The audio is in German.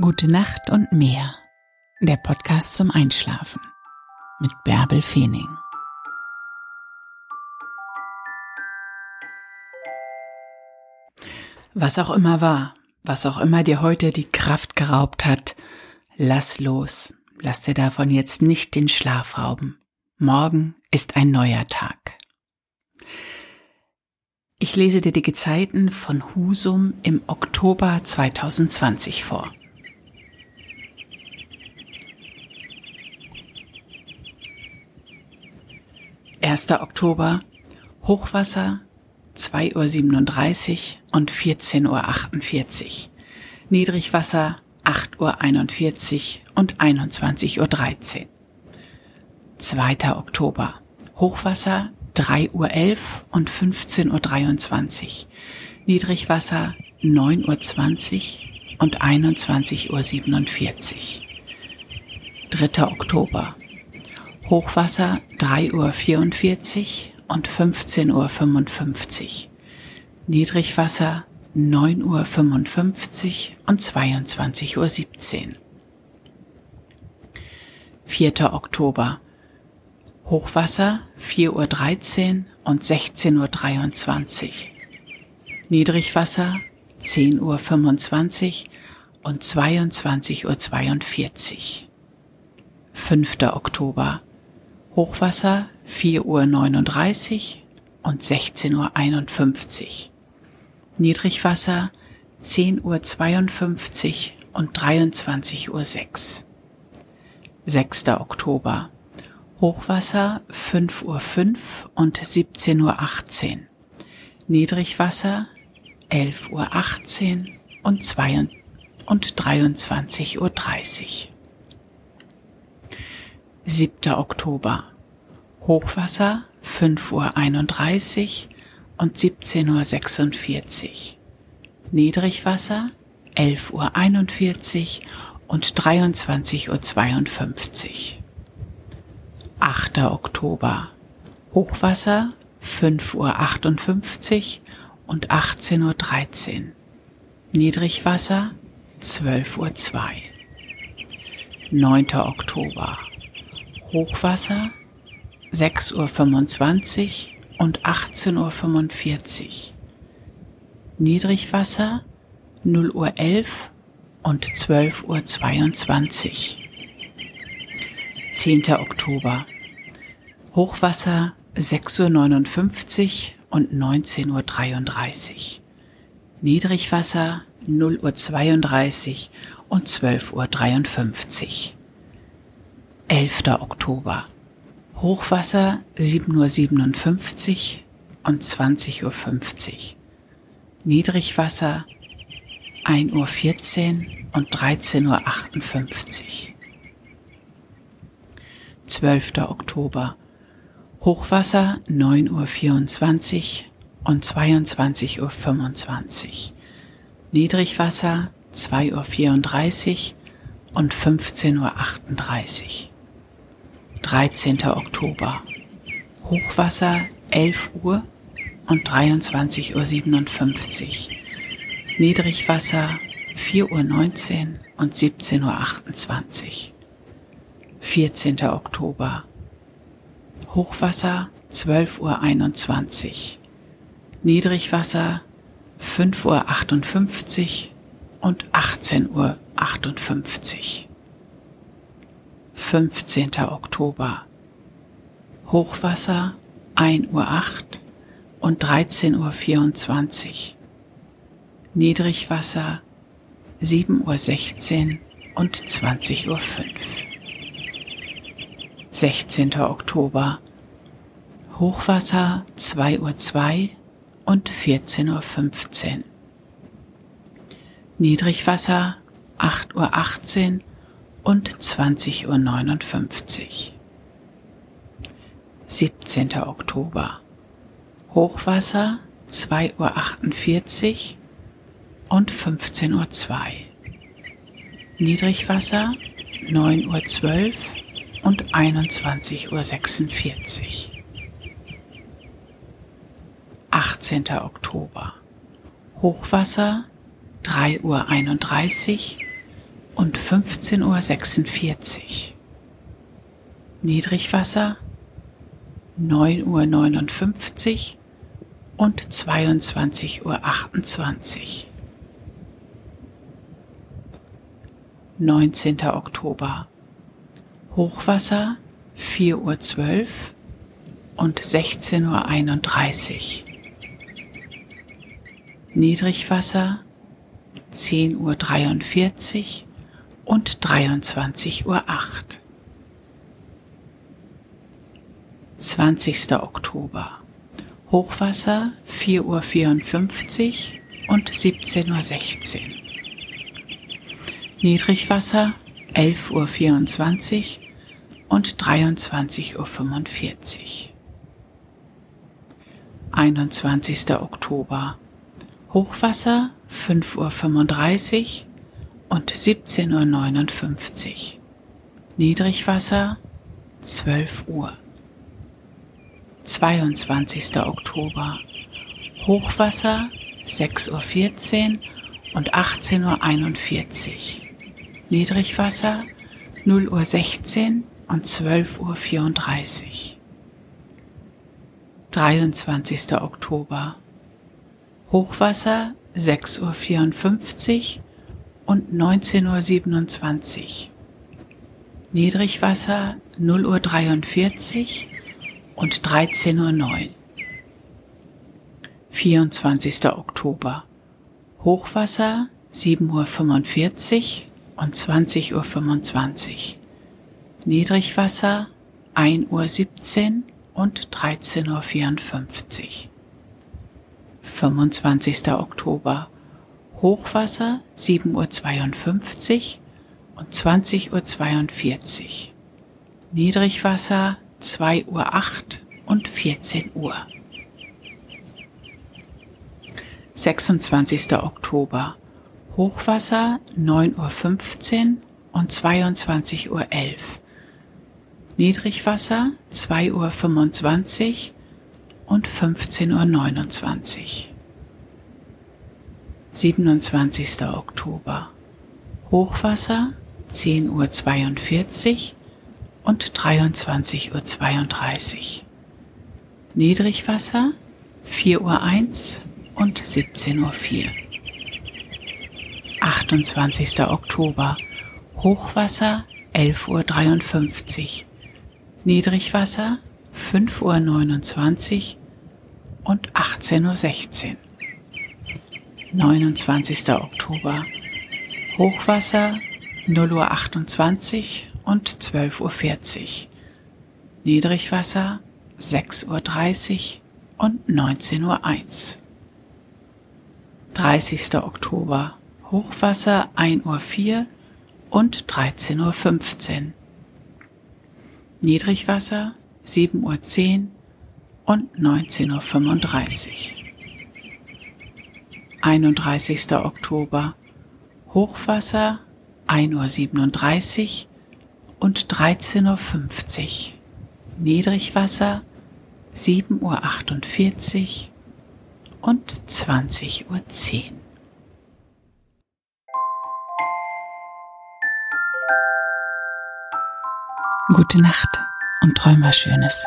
Gute Nacht und mehr. Der Podcast zum Einschlafen mit Bärbel Feening. Was auch immer war, was auch immer dir heute die Kraft geraubt hat, lass los. Lass dir davon jetzt nicht den Schlaf rauben. Morgen ist ein neuer Tag. Ich lese dir die Gezeiten von Husum im Oktober 2020 vor. 1. Oktober Hochwasser 2.37 Uhr und 14.48 Uhr. Niedrigwasser 8.41 Uhr und 21.13 Uhr. 2. Oktober Hochwasser 3.11 Uhr und 15.23 Uhr. Niedrigwasser 9.20 Uhr und 21.47 Uhr. 3. Oktober Hochwasser 3.44 Uhr und 15.55 Uhr. Niedrigwasser 9.55 Uhr und 22.17 Uhr. 4. Oktober. Hochwasser 4.13 Uhr und 16.23 Uhr. Niedrigwasser 10.25 Uhr und 22.42 Uhr. 5. Oktober. Hochwasser 4.39 Uhr und 16.51 Uhr. Niedrigwasser 10.52 Uhr und 23.06 Uhr. 6. Oktober. Hochwasser 5.05 Uhr und 17.18 Uhr. Niedrigwasser 11.18 Uhr und, 2 und 23.30 Uhr. 7. Oktober. Hochwasser 5.31 Uhr und 17.46 Uhr. Niedrigwasser 11.41 Uhr und 23.52 Uhr. 8. Oktober. Hochwasser 5.58 Uhr und 18.13 Uhr. Niedrigwasser 12.02 Uhr. 9. Oktober. Hochwasser 6.25 Uhr und 18.45 Uhr. Niedrigwasser 0 Uhr 11 und 12.22 Uhr. 10. Oktober. Hochwasser 6.59 Uhr und 19.33 Uhr. Niedrigwasser 0 Uhr 32 und 12.53 Uhr. 11. Oktober. Hochwasser 7.57 Uhr und 20.50 Uhr. Niedrigwasser 1.14 Uhr und 13.58 Uhr. 12. Oktober. Hochwasser 9.24 Uhr und 22.25 Uhr. Niedrigwasser 2.34 Uhr und 15.38 Uhr. 13. Oktober. Hochwasser 11 Uhr und 23.57 Uhr. Niedrigwasser 4.19 Uhr und 17.28 Uhr. 14. Oktober. Hochwasser 12.21 Uhr. Niedrigwasser 5.58 Uhr und 18.58 Uhr. 15. Oktober. Hochwasser 1.08 Uhr und 13.24 Uhr. Niedrigwasser 7.16 Uhr und 20.05 Uhr. 16. Oktober. Hochwasser 2.02 Uhr und 14.15 Uhr. Niedrigwasser 8.18 Uhr und 20.59 Uhr. 17. Oktober. Hochwasser 2.48 Uhr und 15.02 Uhr. Niedrigwasser 9.12 Uhr und 21.46 Uhr. 18. Oktober. Hochwasser 3.31 Uhr und 15.46 Uhr. Niedrigwasser 9.59 Uhr und 22.28 Uhr. 19. Oktober. Hochwasser 4.12 Uhr und 16.31 Uhr. Niedrigwasser 10.43 Uhr und 23.08 Uhr. 20. Oktober. Hochwasser 4.54 Uhr und 17.16 Uhr. Niedrigwasser 11.24 Uhr und 23.45 Uhr. 21. Oktober. Hochwasser 5.35 Uhr und 17.59 Uhr. Niedrigwasser 12 Uhr. 22. Oktober. Hochwasser 6.14 Uhr und 18.41 Uhr. Niedrigwasser 0 Uhr 16 und 12.34 Uhr. 23. Oktober. Hochwasser 6.54 Uhr und 19.27 Uhr. Niedrigwasser 0 Uhr 43 und 13.09 Uhr. 24. Oktober. Hochwasser 7.45 Uhr und 20.25 Uhr. Niedrigwasser 1.17 Uhr und 13.54 Uhr. 25. Oktober. Hochwasser 7.52 Uhr und 20.42 Uhr. Niedrigwasser 2.08 Uhr und 14 Uhr. 26. Oktober. Hochwasser 9.15 Uhr und 22.11 Uhr. Niedrigwasser 2.25 Uhr und 15.29 Uhr. 27. Oktober. Hochwasser 10.42 Uhr und 23.32 Uhr. Niedrigwasser 4.01 Uhr und 17.04 Uhr. 28. Oktober. Hochwasser 11.53 Uhr. Niedrigwasser 5.29 Uhr und 18.16 Uhr. 29. Oktober. Hochwasser 0.28 Uhr und 12.40 Uhr. Niedrigwasser 6.30 Uhr und 19.01 Uhr. 30. Oktober. Hochwasser 1.04 Uhr und 13.15 Uhr. Niedrigwasser 7.10 Uhr und 19.35 Uhr. 31. Oktober. Hochwasser 1.37 Uhr und 13.50 Uhr. Niedrigwasser 7.48 Uhr und 20.10 Uhr. Gute Nacht und träum was Schönes.